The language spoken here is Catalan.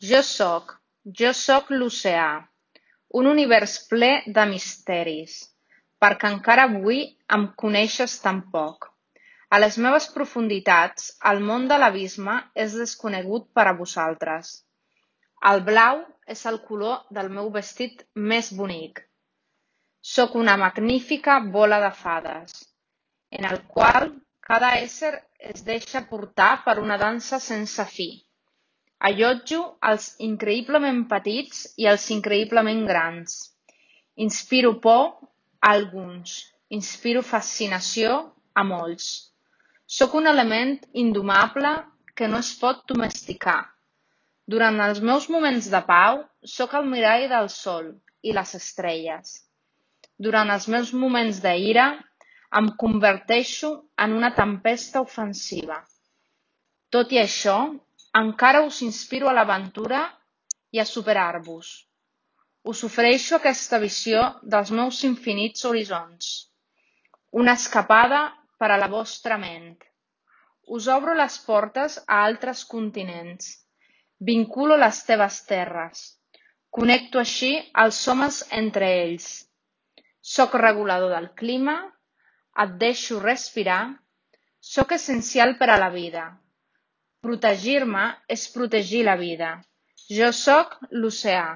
Jo sóc, jo sóc l'oceà, un univers ple de misteris, perquè encara avui em coneixes tan poc. A les meves profunditats, el món de l'abisme és desconegut per a vosaltres. El blau és el color del meu vestit més bonic. Sóc una magnífica bola de fades, en el qual cada ésser es deixa portar per una dansa sense fi. Allotjo els increïblement petits i els increïblement grans. Inspiro por a alguns, inspiro fascinació a molts. Sóc un element indomable que no es pot domesticar. Durant els meus moments de pau, sóc el mirall del sol i les estrelles. Durant els meus moments d'ira, em converteixo en una tempesta ofensiva. Tot i això, encara us inspiro a l'aventura i a superar-vos. Us ofereixo aquesta visió dels meus infinits horitzons. Una escapada per a la vostra ment. Us obro les portes a altres continents. Vinculo les teves terres. Connecto així els homes entre ells. Soc regulador del clima, et deixo respirar, sóc essencial per a la vida. Protegir-me és protegir la vida. Jo sóc l'oceà.